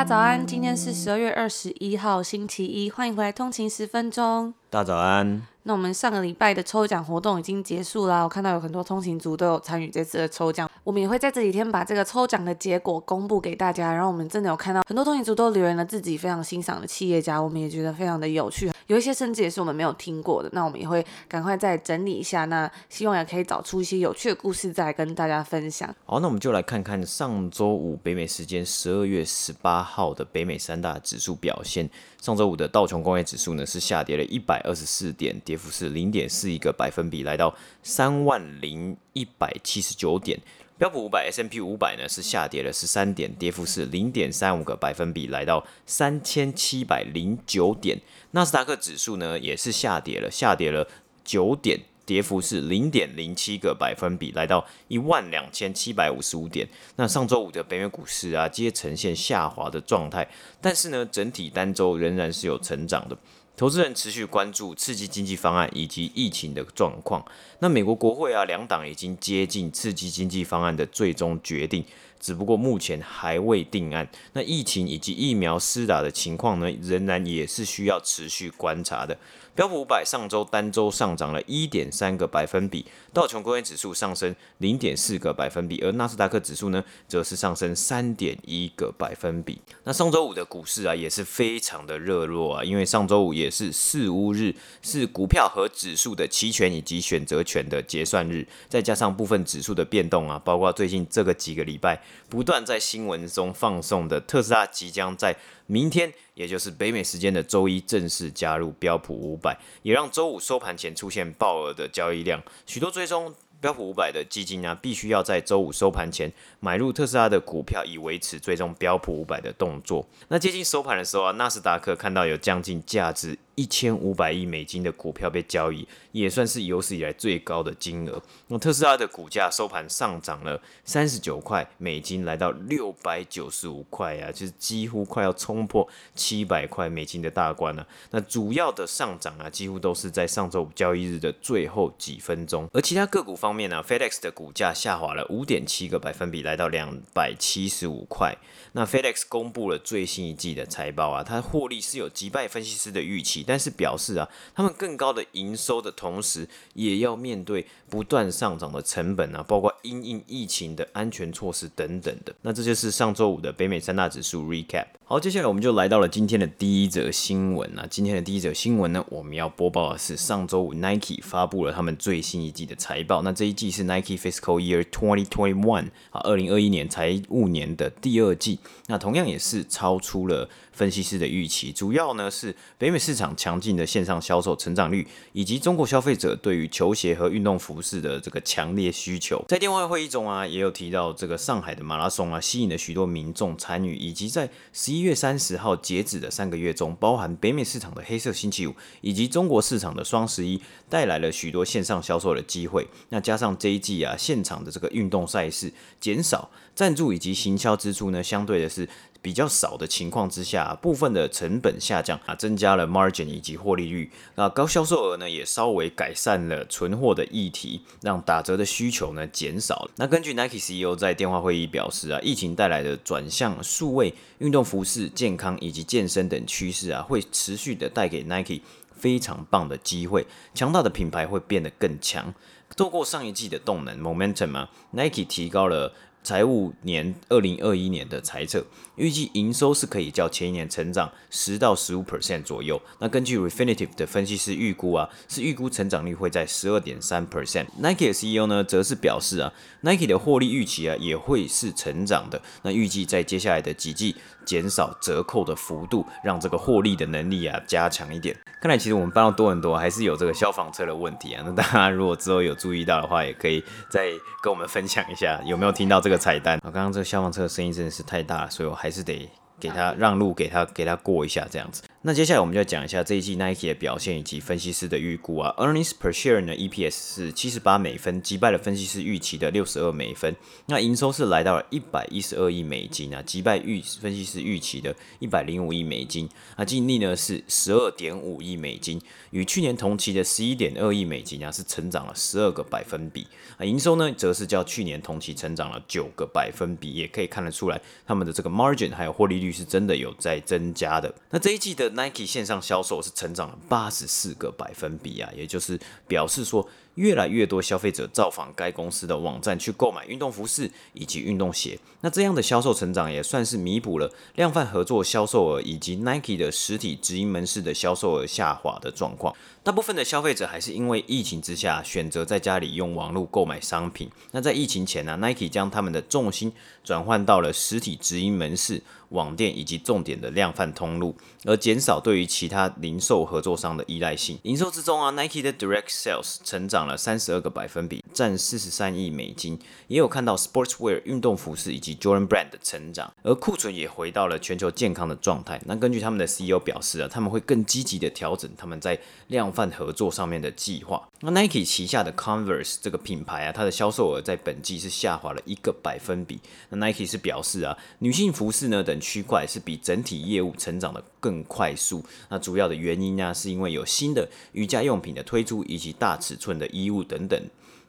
大家早安，今天是十二月二十一号，星期一，欢迎回来通勤十分钟。大早安。那我们上个礼拜的抽奖活动已经结束啦，我看到有很多通勤族都有参与这次的抽奖。我们也会在这几天把这个抽奖的结果公布给大家。然后我们真的有看到很多通勤族都留言了自己非常欣赏的企业家，我们也觉得非常的有趣。有一些甚至也是我们没有听过的，那我们也会赶快再整理一下。那希望也可以找出一些有趣的故事再跟大家分享。好，那我们就来看看上周五北美时间十二月十八号的北美三大指数表现。上周五的道琼工业指数呢是下跌了一百二十四点，跌幅是零点四一个百分比，来到三万零一百七十九点。标普五百 S M P 五百呢是下跌了十三点，跌幅是零点三五个百分比，来到三千七百零九点。纳斯达克指数呢也是下跌了，下跌了九点，跌幅是零点零七个百分比，来到一万两千七百五十五点。那上周五的北美股市啊，皆呈现下滑的状态，但是呢，整体单周仍然是有成长的。投资人持续关注刺激经济方案以及疫情的状况。那美国国会啊，两党已经接近刺激经济方案的最终决定，只不过目前还未定案。那疫情以及疫苗施打的情况呢，仍然也是需要持续观察的。标普五百上周单周上涨了一点三个百分比，道琼工业指数上升零点四个百分比，而纳斯达克指数呢，则是上升三点一个百分比。那上周五的股市啊，也是非常的热络啊，因为上周五也是四乌日，是股票和指数的期权以及选择权的结算日，再加上部分指数的变动啊，包括最近这个几个礼拜不断在新闻中放送的特斯拉即将在明天，也就是北美时间的周一，正式加入标普五百，也让周五收盘前出现爆额的交易量，许多追踪。标普五百的基金呢，必须要在周五收盘前买入特斯拉的股票，以维持最终标普五百的动作。那接近收盘的时候啊，纳斯达克看到有将近价值一千五百亿美金的股票被交易，也算是有史以来最高的金额。那特斯拉的股价收盘上涨了三十九块美金，来到六百九十五块啊，就是几乎快要冲破七百块美金的大关了。那主要的上涨啊，几乎都是在上周五交易日的最后几分钟，而其他个股方。方面呢，FedEx 的股价下滑了五点七个百分比，来到两百七十五块。那 FedEx 公布了最新一季的财报啊，它获利是有击败分析师的预期，但是表示啊，他们更高的营收的同时，也要面对不断上涨的成本啊，包括因应疫情的安全措施等等的。那这就是上周五的北美三大指数 Recap。好，接下来我们就来到了今天的第一则新闻啊。今天的第一则新闻呢，我们要播报的是上周五 Nike 发布了他们最新一季的财报。那这一季是 Nike Fiscal Year 2021啊，二零二一年财务年的第二季。那同样也是超出了分析师的预期，主要呢是北美市场强劲的线上销售成长率，以及中国消费者对于球鞋和运动服饰的这个强烈需求。在电话会议中啊，也有提到这个上海的马拉松啊，吸引了许多民众参与，以及在十一一月三十号截止的三个月中，包含北美市场的黑色星期五以及中国市场的双十一，带来了许多线上销售的机会。那加上这一季啊，现场的这个运动赛事减少，赞助以及行销支出呢，相对的是。比较少的情况之下，部分的成本下降啊，增加了 margin 以及获利率。那高销售额呢，也稍微改善了存货的议题，让打折的需求呢减少了。那根据 Nike CEO 在电话会议表示啊，疫情带来的转向数位运动服饰、健康以及健身等趋势啊，会持续的带给 Nike 非常棒的机会，强大的品牌会变得更强。透过上一季的动能 momentum 啊，Nike 提高了。财务年二零二一年的财测预计营收是可以较前一年成长十到十五 percent 左右。那根据 Refinitive 的分析师预估啊，是预估成长率会在十二点三 percent。Nike 的 CEO 呢，则是表示啊，Nike 的获利预期啊也会是成长的。那预计在接下来的几季减少折扣的幅度，让这个获利的能力啊加强一点。看来其实我们搬到多很多还是有这个消防车的问题啊。那大家如果之后有注意到的话，也可以再跟我们分享一下有没有听到这个。这个彩蛋啊，刚刚这个消防车的声音真的是太大了，所以我还还是得给他让路，给他给他过一下这样子。那接下来我们就讲一下这一季 Nike 的表现以及分析师的预估啊。Earnings per share 呢，EPS 是七十八美分，击败了分析师预期的六十二美分。那营收是来到了一百一十二亿美金啊，击败预分析师预期的一百零五亿美金。那净利呢是十二点五亿美金，与去年同期的十一点二亿美金啊是成长了十二个百分比。啊，营收呢则是较去年同期成长了九个百分比，也可以看得出来他们的这个 margin 还有获利率是真的有在增加的。那这一季的 Nike 线上销售是成长了八十四个百分比啊，也就是表示说，越来越多消费者造访该公司的网站去购买运动服饰以及运动鞋。那这样的销售成长也算是弥补了量贩合作销售额以及 Nike 的实体直营门市的销售额下滑的状况。大部分的消费者还是因为疫情之下选择在家里用网络购买商品。那在疫情前呢，Nike 将他们的重心转换到了实体直营门市。网店以及重点的量贩通路，而减少对于其他零售合作商的依赖性。营售之中啊，Nike 的 Direct Sales 成长涨了三十二个百分比，占四十三亿美金。也有看到 Sportswear 运动服饰以及 Jordan Brand 的成长，而库存也回到了全球健康的状态。那根据他们的 CEO 表示啊，他们会更积极的调整他们在量贩合作上面的计划。那 Nike 旗下的 Converse 这个品牌啊，它的销售额在本季是下滑了一个百分比。那 Nike 是表示啊，女性服饰呢等区块是比整体业务成长的更快速。那主要的原因呢，是因为有新的瑜伽用品的推出，以及大尺寸的衣物等等。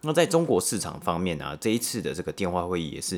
那在中国市场方面啊，这一次的这个电话会议也是。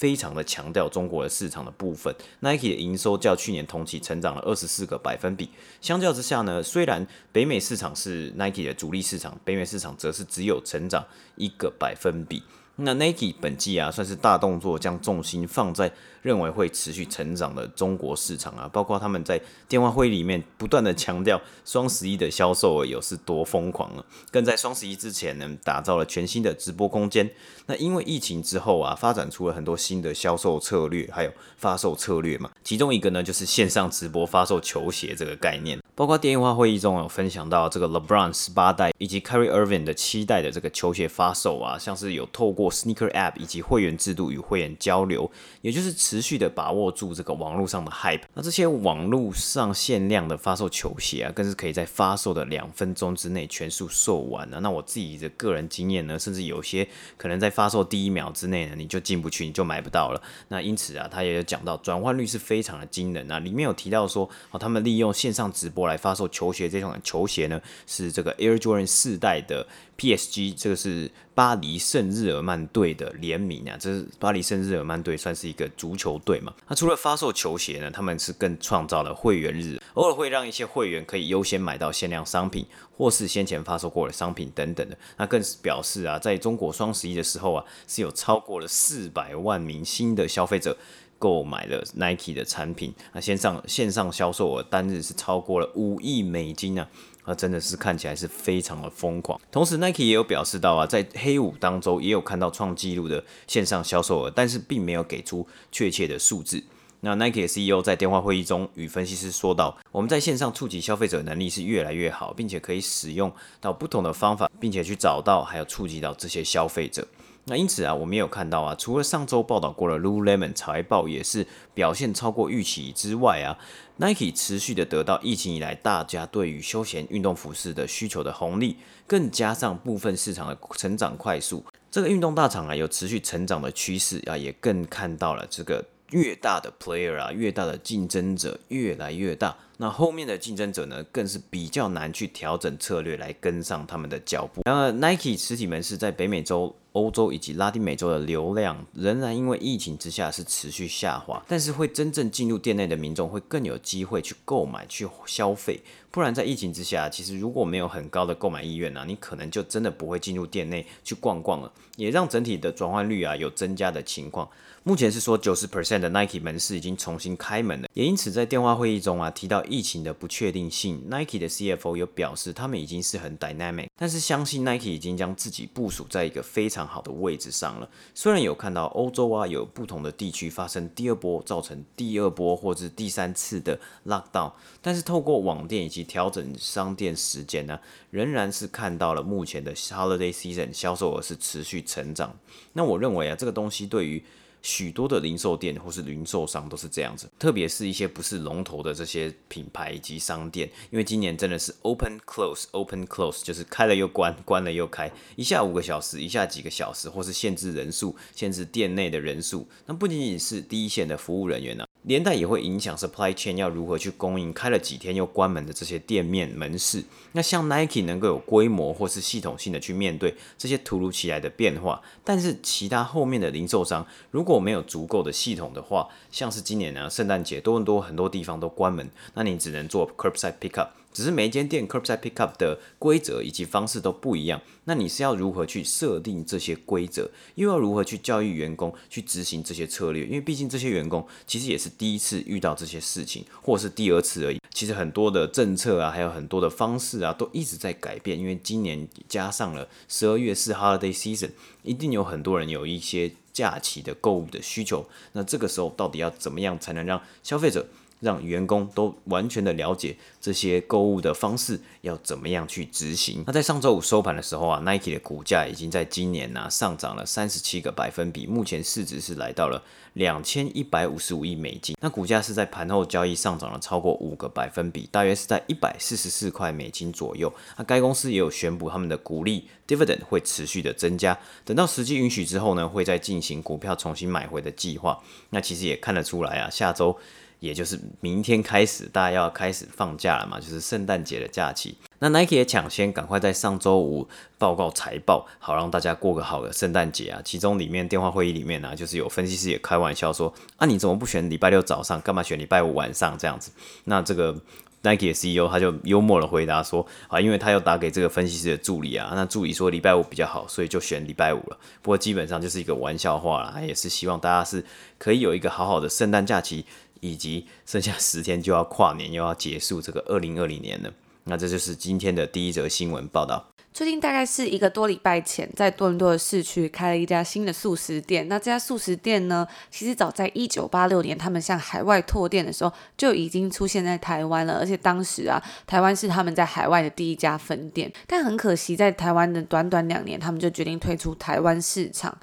非常的强调中国的市场的部分，Nike 的营收较去年同期成长了二十四个百分比。相较之下呢，虽然北美市场是 Nike 的主力市场，北美市场则是只有成长一个百分比。那 Nike 本季啊，算是大动作，将重心放在认为会持续成长的中国市场啊，包括他们在电话会议里面不断的强调双十一的销售额有是多疯狂了，更在双十一之前呢，打造了全新的直播空间。那因为疫情之后啊，发展出了很多新的销售策略，还有发售策略嘛，其中一个呢就是线上直播发售球鞋这个概念。包括电话会议中有分享到这个 LeBron 十八代以及 Kyrie Irving 的七代的这个球鞋发售啊，像是有透过 Sneaker App 以及会员制度与会员交流，也就是持续的把握住这个网络上的 hype。那这些网络上限量的发售球鞋啊，更是可以在发售的两分钟之内全数售完啊。那我自己的个人经验呢，甚至有些可能在发售第一秒之内呢，你就进不去，你就买不到了。那因此啊，他也有讲到转换率是非常的惊人啊。里面有提到说，哦，他们利用线上直播来发售球鞋，这款球鞋呢是这个 Air Jordan 四代的 PSG，这个是巴黎圣日耳曼队的联名啊，这是巴黎圣日耳曼队算是一个足球队嘛。那除了发售球鞋呢，他们是更创造了会员日，偶尔会让一些会员可以优先买到限量商品，或是先前发售过的商品等等的。那更是表示啊，在中国双十一的时候啊，是有超过了四百万名新的消费者。购买了 Nike 的产品，那线上线上销售额单日是超过了五亿美金啊，啊，真的是看起来是非常的疯狂。同时，Nike 也有表示到啊，在黑五当中也有看到创纪录的线上销售额，但是并没有给出确切的数字。那 Nike 的 CEO 在电话会议中与分析师说道：“我们在线上触及消费者能力是越来越好，并且可以使用到不同的方法，并且去找到还有触及到这些消费者。”那因此啊，我们也有看到啊，除了上周报道过的 Lululemon 财报也是表现超过预期之外啊，Nike 持续的得到疫情以来大家对于休闲运动服饰的需求的红利，更加上部分市场的成长快速，这个运动大厂啊有持续成长的趋势啊，也更看到了这个越大的 player 啊，越大的竞争者越来越大。那后面的竞争者呢，更是比较难去调整策略来跟上他们的脚步。然而，Nike 实体门市在北美洲、欧洲以及拉丁美洲的流量仍然因为疫情之下是持续下滑，但是会真正进入店内的民众会更有机会去购买、去消费。不然在疫情之下，其实如果没有很高的购买意愿啊，你可能就真的不会进入店内去逛逛了，也让整体的转换率啊有增加的情况。目前是说九十 percent 的 Nike 门市已经重新开门了，也因此在电话会议中啊提到疫情的不确定性，Nike 的 CFO 有表示他们已经是很 dynamic，但是相信 Nike 已经将自己部署在一个非常好的位置上了。虽然有看到欧洲啊有不同的地区发生第二波，造成第二波或是第三次的 lockdown，但是透过网店以及调整商店时间呢，仍然是看到了目前的 holiday season 销售额是持续成长。那我认为啊这个东西对于许多的零售店或是零售商都是这样子，特别是一些不是龙头的这些品牌以及商店，因为今年真的是 open close open close，就是开了又关，关了又开，一下五个小时，一下几个小时，或是限制人数，限制店内的人数。那不仅仅是第一线的服务人员呢、啊。连带也会影响 supply chain 要如何去供应，开了几天又关门的这些店面门市。那像 Nike 能够有规模或是系统性的去面对这些突如其来的变化，但是其他后面的零售商如果没有足够的系统的话，像是今年呢圣诞节多伦多很多地方都关门，那你只能做 curbside pickup。只是每一间店 curbside pickup 的规则以及方式都不一样，那你是要如何去设定这些规则，又要如何去教育员工去执行这些策略？因为毕竟这些员工其实也是第一次遇到这些事情，或者是第二次而已。其实很多的政策啊，还有很多的方式啊，都一直在改变。因为今年加上了十二月是 holiday season，一定有很多人有一些假期的购物的需求。那这个时候到底要怎么样才能让消费者？让员工都完全的了解这些购物的方式要怎么样去执行。那在上周五收盘的时候啊，Nike 的股价已经在今年呢、上涨了三十七个百分比，目前市值是来到了两千一百五十五亿美金。那股价是在盘后交易上涨了超过五个百分比，大约是在一百四十四块美金左右。那该公司也有宣布他们的股利 dividend 会持续的增加，等到时机允许之后呢，会再进行股票重新买回的计划。那其实也看得出来啊，下周。也就是明天开始，大家要开始放假了嘛，就是圣诞节的假期。那 Nike 也抢先赶快在上周五报告财报，好让大家过个好的圣诞节啊。其中里面电话会议里面呢、就是有分析师也开玩笑说：“啊，你怎么不选礼拜六早上，干嘛选礼拜五晚上这样子？”那这个 Nike 的 CEO 他就幽默的回答说：“啊，因为他要打给这个分析师的助理啊，那助理说礼拜五比较好，所以就选礼拜五了。不过基本上就是一个玩笑话啦，也是希望大家是可以有一个好好的圣诞假期。”以及剩下十天就要跨年，又要结束这个二零二零年了。那这就是今天的第一则新闻报道。最近大概是一个多礼拜前，在多伦多的市区开了一家新的素食店。那这家素食店呢，其实早在一九八六年，他们向海外拓店的时候就已经出现在台湾了。而且当时啊，台湾是他们在海外的第一家分店。但很可惜，在台湾的短短两年，他们就决定退出台湾市场。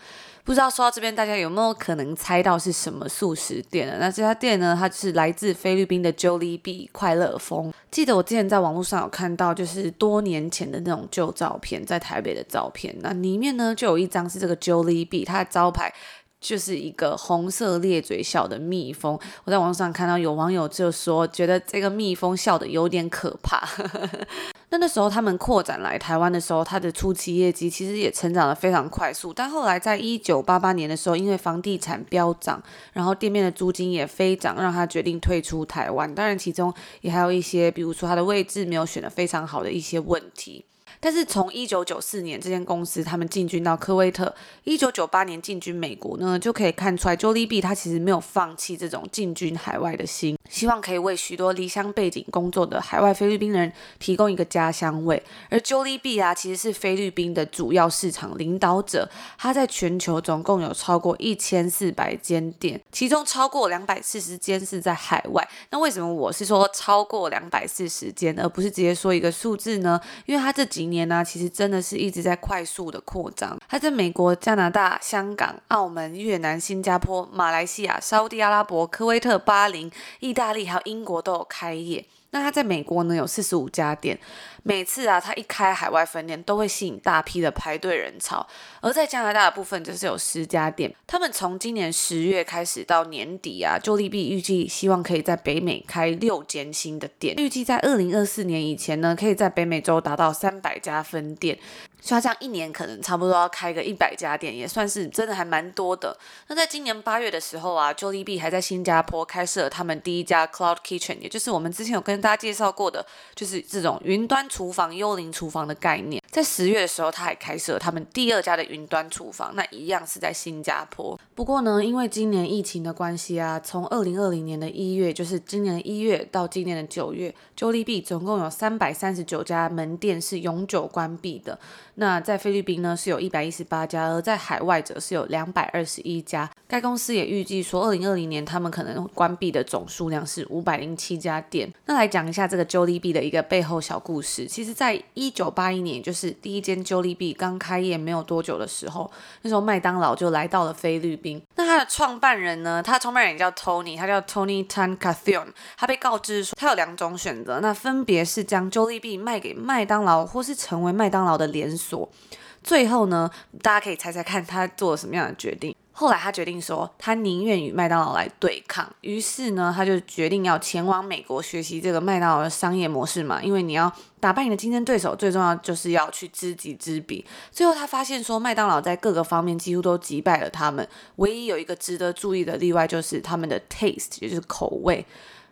不知道说到这边，大家有没有可能猜到是什么素食店呢？那这家店呢，它是来自菲律宾的 Jollibee 快乐风。记得我之前在网络上有看到，就是多年前的那种旧照片，在台北的照片。那里面呢，就有一张是这个 Jollibee，它的招牌就是一个红色咧嘴笑的蜜蜂。我在网上看到有网友就说，觉得这个蜜蜂笑得有点可怕。那那时候他们扩展来台湾的时候，他的初期业绩其实也成长得非常快速。但后来在一九八八年的时候，因为房地产飙涨，然后店面的租金也飞涨，让他决定退出台湾。当然，其中也还有一些，比如说他的位置没有选得非常好的一些问题。但是从一九九四年这间公司他们进军到科威特，一九九八年进军美国呢，就可以看出来，Jollibee 他其实没有放弃这种进军海外的心。希望可以为许多离乡背景工作的海外菲律宾人提供一个家乡味。而 Jollibee 啊，其实是菲律宾的主要市场领导者，它在全球总共有超过一千四百间店，其中超过两百四十间是在海外。那为什么我是说超过两百四十间，而不是直接说一个数字呢？因为它这几年呢、其实真的是一直在快速的扩张。它在美国、加拿大、香港、澳门、越南、新加坡、马来西亚、沙乌地阿拉伯、科威特、巴林、意大利还有英国都有开业。那他在美国呢，有四十五家店，每次啊他一开海外分店都会吸引大批的排队人潮。而在加拿大的部分就是有十家店，他们从今年十月开始到年底啊就利币预计希望可以在北美开六间新的店，预计在二零二四年以前呢，可以在北美洲达到三百家分店。所以他这样一年可能差不多要开个一百家店，也算是真的还蛮多的。那在今年八月的时候啊，Jollibee 还在新加坡开设了他们第一家 Cloud Kitchen，也就是我们之前有跟大家介绍过的，就是这种云端厨房、幽灵厨房的概念。在十月的时候，他还开设了他们第二家的云端厨房，那一样是在新加坡。不过呢，因为今年疫情的关系啊，从二零二零年的一月，就是今年的一月到今年的九月，Jollibee 总共有三百三十九家门店是永久关闭的。那在菲律宾呢，是有一百一十八家，而在海外则是有两百二十一家。该公司也预计说，二零二零年他们可能关闭的总数量是五百零七家店。那来讲一下这个 Jollibee 的一个背后小故事。其实，在一九八一年，就是第一间 Jollibee 刚开业没有多久的时候，那时候麦当劳就来到了菲律宾。那他的创办人呢？他的创办人也叫 Tony，他叫 Tony Tan c a t h i o n。他被告知说，他有两种选择，那分别是将 Jollibee 卖给麦当劳，或是成为麦当劳的连锁。最后呢，大家可以猜猜看他做了什么样的决定。后来他决定说，他宁愿与麦当劳来对抗。于是呢，他就决定要前往美国学习这个麦当劳的商业模式嘛。因为你要打败你的竞争对手，最重要就是要去知己知彼。最后他发现说，麦当劳在各个方面几乎都击败了他们。唯一有一个值得注意的例外，就是他们的 taste，也就是口味。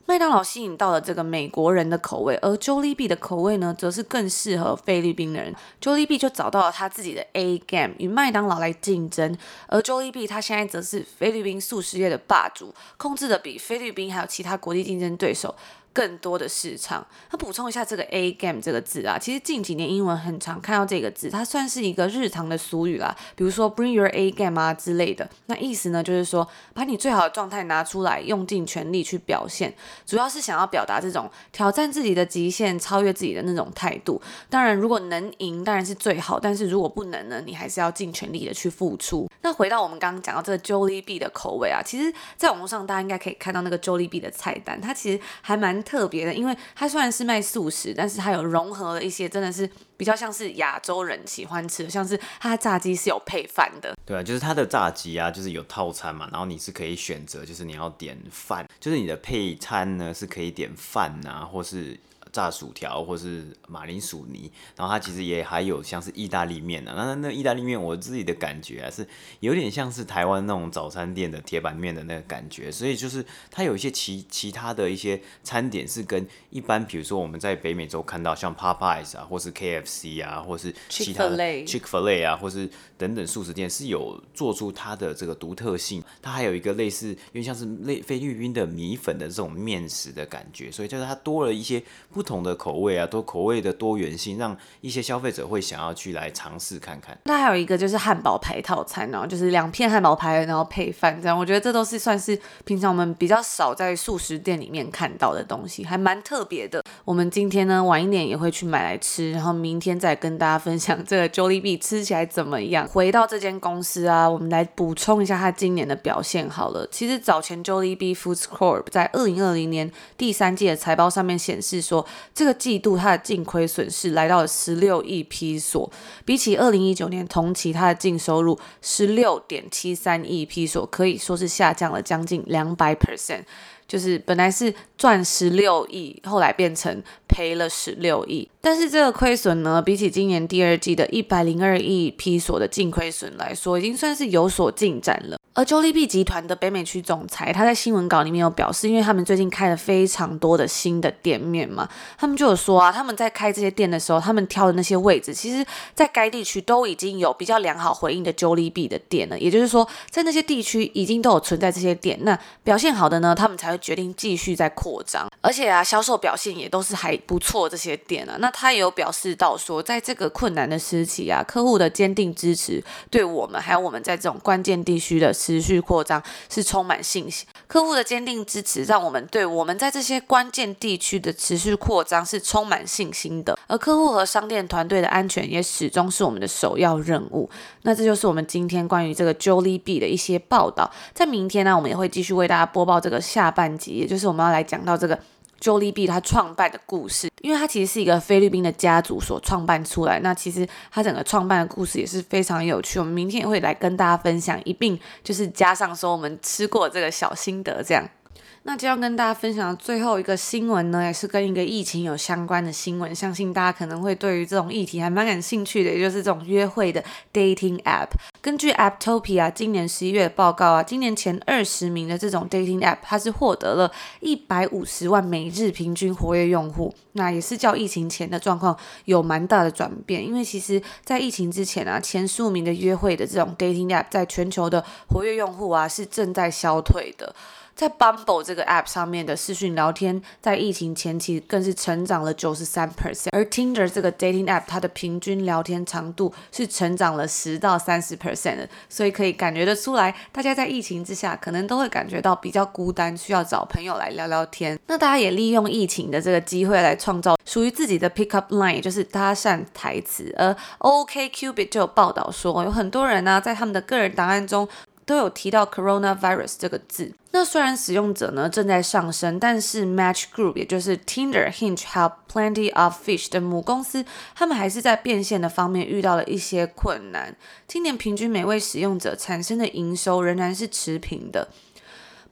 麦当劳吸引到了这个美国人的口味，而 Jollibee 的口味呢，则是更适合菲律宾人。Jollibee 就找到了他自己的 A game，与麦当劳来竞争。而 Jollibee 他现在则是菲律宾素食业的霸主，控制的比菲律宾还有其他国际竞争对手。更多的市场。那补充一下这个 A game 这个字啊，其实近几年英文很常看到这个字，它算是一个日常的俗语啦。比如说 Bring your A game 啊之类的，那意思呢就是说把你最好的状态拿出来，用尽全力去表现，主要是想要表达这种挑战自己的极限、超越自己的那种态度。当然，如果能赢当然是最好，但是如果不能呢，你还是要尽全力的去付出。那回到我们刚刚讲到这个 Jollibee 的口味啊，其实在网络上大家应该可以看到那个 Jollibee 的菜单，它其实还蛮。特别的，因为它虽然是卖素食，但是它有融合了一些真的是比较像是亚洲人喜欢吃的，像是它的炸鸡是有配饭的。对啊，就是它的炸鸡啊，就是有套餐嘛，然后你是可以选择，就是你要点饭，就是你的配餐呢是可以点饭啊，或是。炸薯条或是马铃薯泥，然后它其实也还有像是意大利面啊，那那意大利面我自己的感觉啊是有点像是台湾那种早餐店的铁板面的那个感觉，所以就是它有一些其其他的一些餐点是跟一般比如说我们在北美洲看到像 Popeyes 啊，或是 KFC 啊，或是其他的 Chick-fil-A 啊，或是等等素食店是有做出它的这个独特性，它还有一个类似因为像是类菲律宾的米粉的这种面食的感觉，所以就是它多了一些不。不同的口味啊，多口味的多元性，让一些消费者会想要去来尝试看看。那还有一个就是汉堡排套餐哦，就是两片汉堡排，然后配饭这样。我觉得这都是算是平常我们比较少在素食店里面看到的东西，还蛮特别的。我们今天呢晚一点也会去买来吃，然后明天再跟大家分享这个 Jollibee 吃起来怎么样。回到这间公司啊，我们来补充一下它今年的表现好了。其实早前 Jollibee Foods Corp 在二零二零年第三季的财报上面显示说。这个季度它的净亏损是来到了十六亿披索，比起二零一九年同期它的净收入十六点七三亿披索，可以说是下降了将近两百 percent。就是本来是赚十六亿，后来变成赔了十六亿。但是这个亏损呢，比起今年第二季的一百零二亿披索的净亏损来说，已经算是有所进展了。而 Jollibee 集团的北美区总裁，他在新闻稿里面有表示，因为他们最近开了非常多的新的店面嘛，他们就有说啊，他们在开这些店的时候，他们挑的那些位置，其实在该地区都已经有比较良好回应的 Jollibee 的店了。也就是说，在那些地区已经都有存在这些店，那表现好的呢，他们才会决定继续再扩张。而且啊，销售表现也都是还不错，这些店啊，那他也有表示到说，在这个困难的时期啊，客户的坚定支持，对我们还有我们在这种关键地区的。持续扩张是充满信心，客户的坚定支持让我们对我们在这些关键地区的持续扩张是充满信心的。而客户和商店团队的安全也始终是我们的首要任务。那这就是我们今天关于这个 Jollibee 的一些报道。在明天呢，我们也会继续为大家播报这个下半集，也就是我们要来讲到这个。Jollibee 他创办的故事，因为他其实是一个菲律宾的家族所创办出来，那其实他整个创办的故事也是非常有趣。我们明天也会来跟大家分享，一并就是加上说我们吃过这个小心得这样。那就要跟大家分享的最后一个新闻呢，也是跟一个疫情有相关的新闻。相信大家可能会对于这种议题还蛮感兴趣的，也就是这种约会的 dating app。根据 Apptopia 今年十一月报告啊，今年前二十名的这种 dating app，它是获得了一百五十万每日平均活跃用户。那也是较疫情前的状况有蛮大的转变，因为其实在疫情之前啊，前十五名的约会的这种 dating app，在全球的活跃用户啊是正在消退的。在 Bumble 这个 App 上面的视讯聊天，在疫情前期更是成长了九十三 percent，而 Tinder 这个 dating app 它的平均聊天长度是成长了十到三十 percent 的，所以可以感觉得出来，大家在疫情之下可能都会感觉到比较孤单，需要找朋友来聊聊天。那大家也利用疫情的这个机会来创造属于自己的 pickup line，就是搭讪台词。而 OkCupid 就有报道说，有很多人呢、在他们的个人档案中。都有提到 coronavirus 这个字。那虽然使用者呢正在上升，但是 Match Group 也就是 Tinder、Hinge 还有 Plenty of Fish 的母公司，他们还是在变现的方面遇到了一些困难。今年平均每位使用者产生的营收仍然是持平的。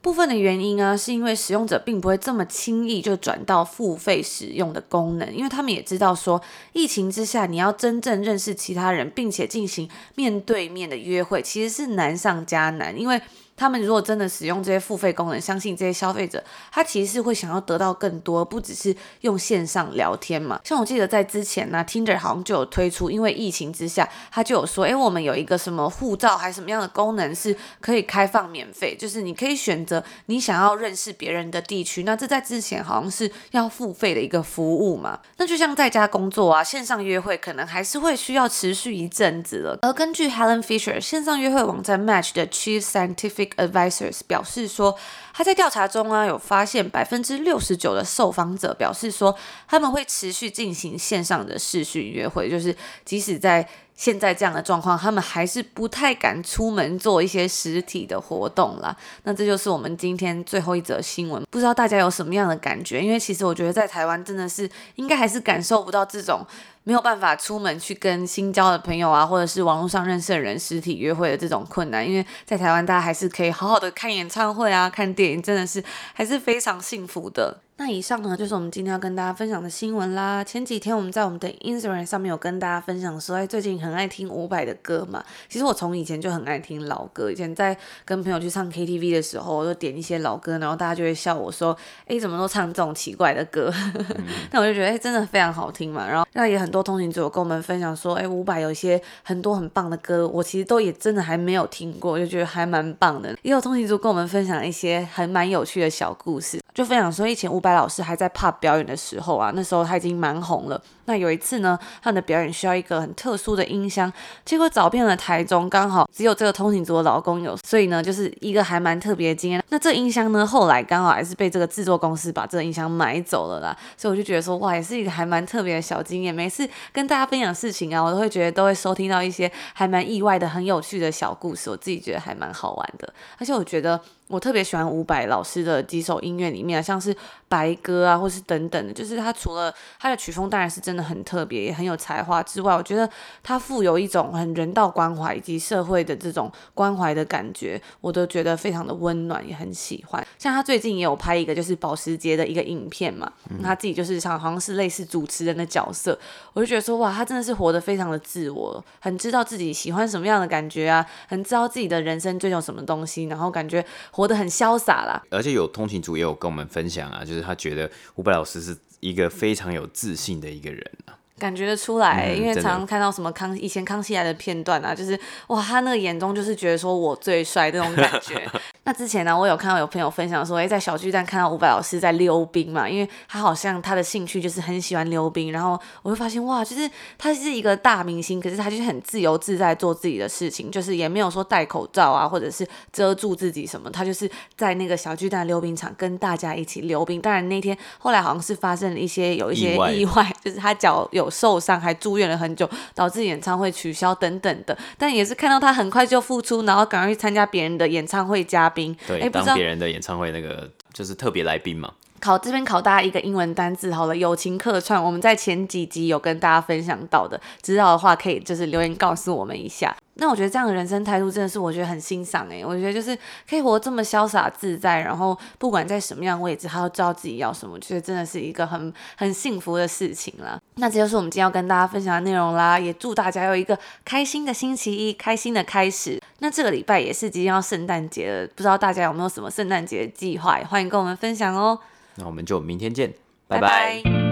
部分的原因呢，是因为使用者并不会这么轻易就转到付费使用的功能，因为他们也知道说，疫情之下你要真正认识其他人，并且进行面对面的约会，其实是难上加难，因为。他们如果真的使用这些付费功能，相信这些消费者他其实是会想要得到更多，不只是用线上聊天嘛。像我记得在之前呢，Tinder 好像就有推出，因为疫情之下，他就有说，诶，我们有一个什么护照还是什么样的功能是可以开放免费，就是你可以选择你想要认识别人的地区。那这在之前好像是要付费的一个服务嘛。那就像在家工作啊，线上约会可能还是会需要持续一阵子了。而根据 Helen Fisher 线上约会网站 Match 的 Chief Scientific Advisors 表示说，他在调查中啊，有发现百分之六十九的受访者表示说，他们会持续进行线上的视讯约会，就是即使在现在这样的状况，他们还是不太敢出门做一些实体的活动啦。那这就是我们今天最后一则新闻，不知道大家有什么样的感觉？因为其实我觉得在台湾真的是应该还是感受不到这种。没有办法出门去跟新交的朋友啊，或者是网络上认识的人实体约会的这种困难，因为在台湾大家还是可以好好的看演唱会啊、看电影，真的是还是非常幸福的。那以上呢，就是我们今天要跟大家分享的新闻啦。前几天我们在我们的 Instagram 上面有跟大家分享说，哎，最近很爱听伍佰的歌嘛。其实我从以前就很爱听老歌，以前在跟朋友去唱 KTV 的时候，我就点一些老歌，然后大家就会笑我说，哎，怎么都唱这种奇怪的歌？那、嗯、我就觉得，哎，真的非常好听嘛。然后那也很多通勤族有跟我们分享说，哎，伍佰有一些很多很棒的歌，我其实都也真的还没有听过，就觉得还蛮棒的。也有通勤族跟我们分享一些还蛮有趣的小故事，就分享说以前伍白老师还在怕表演的时候啊，那时候他已经蛮红了。那有一次呢，他的表演需要一个很特殊的音箱，结果找遍了台中，刚好只有这个通勤族的老公有，所以呢，就是一个还蛮特别的经验。那这音箱呢，后来刚好还是被这个制作公司把这个音箱买走了啦。所以我就觉得说，哇，也是一个还蛮特别的小经验。每次跟大家分享事情啊，我都会觉得都会收听到一些还蛮意外的、很有趣的小故事，我自己觉得还蛮好玩的。而且我觉得。我特别喜欢伍佰老师的几首音乐里面，像是白鸽啊，或是等等的，就是他除了他的曲风当然是真真的很特别，也很有才华之外，我觉得他富有一种很人道关怀以及社会的这种关怀的感觉，我都觉得非常的温暖，也很喜欢。像他最近也有拍一个就是保时捷的一个影片嘛，他自己就是像好像是类似主持人的角色，我就觉得说哇，他真的是活得非常的自我，很知道自己喜欢什么样的感觉啊，很知道自己的人生追求什么东西，然后感觉。活得很潇洒啦，而且有通勤族也有跟我们分享啊，就是他觉得伍佰老师是一个非常有自信的一个人啊。感觉得出来，因为常常看到什么康以前康熙来的片段啊，就是哇，他那个眼中就是觉得说我最帅这种感觉。那之前呢，我有看到有朋友分享说，哎，在小巨蛋看到伍佰老师在溜冰嘛，因为他好像他的兴趣就是很喜欢溜冰，然后我会发现哇，就是他是一个大明星，可是他就是很自由自在做自己的事情，就是也没有说戴口罩啊，或者是遮住自己什么，他就是在那个小巨蛋溜冰场跟大家一起溜冰。当然那天后来好像是发生了一些有一些意外，意外就是他脚有。受伤还住院了很久，导致演唱会取消等等的，但也是看到他很快就复出，然后赶快去参加别人的演唱会嘉宾，对，欸、当别人的演唱会那个就是特别来宾嘛。考这边考大家一个英文单字好了，友情客串，我们在前几集有跟大家分享到的，知道的话可以就是留言告诉我们一下。那我觉得这样的人生态度真的是我觉得很欣赏诶，我觉得就是可以活这么潇洒自在，然后不管在什么样位置，他都知道自己要什么，觉得真的是一个很很幸福的事情啦。那这就是我们今天要跟大家分享的内容啦，也祝大家有一个开心的星期一，开心的开始。那这个礼拜也是即将要圣诞节了，不知道大家有没有什么圣诞节的计划？欢迎跟我们分享哦。那我们就明天见，拜拜。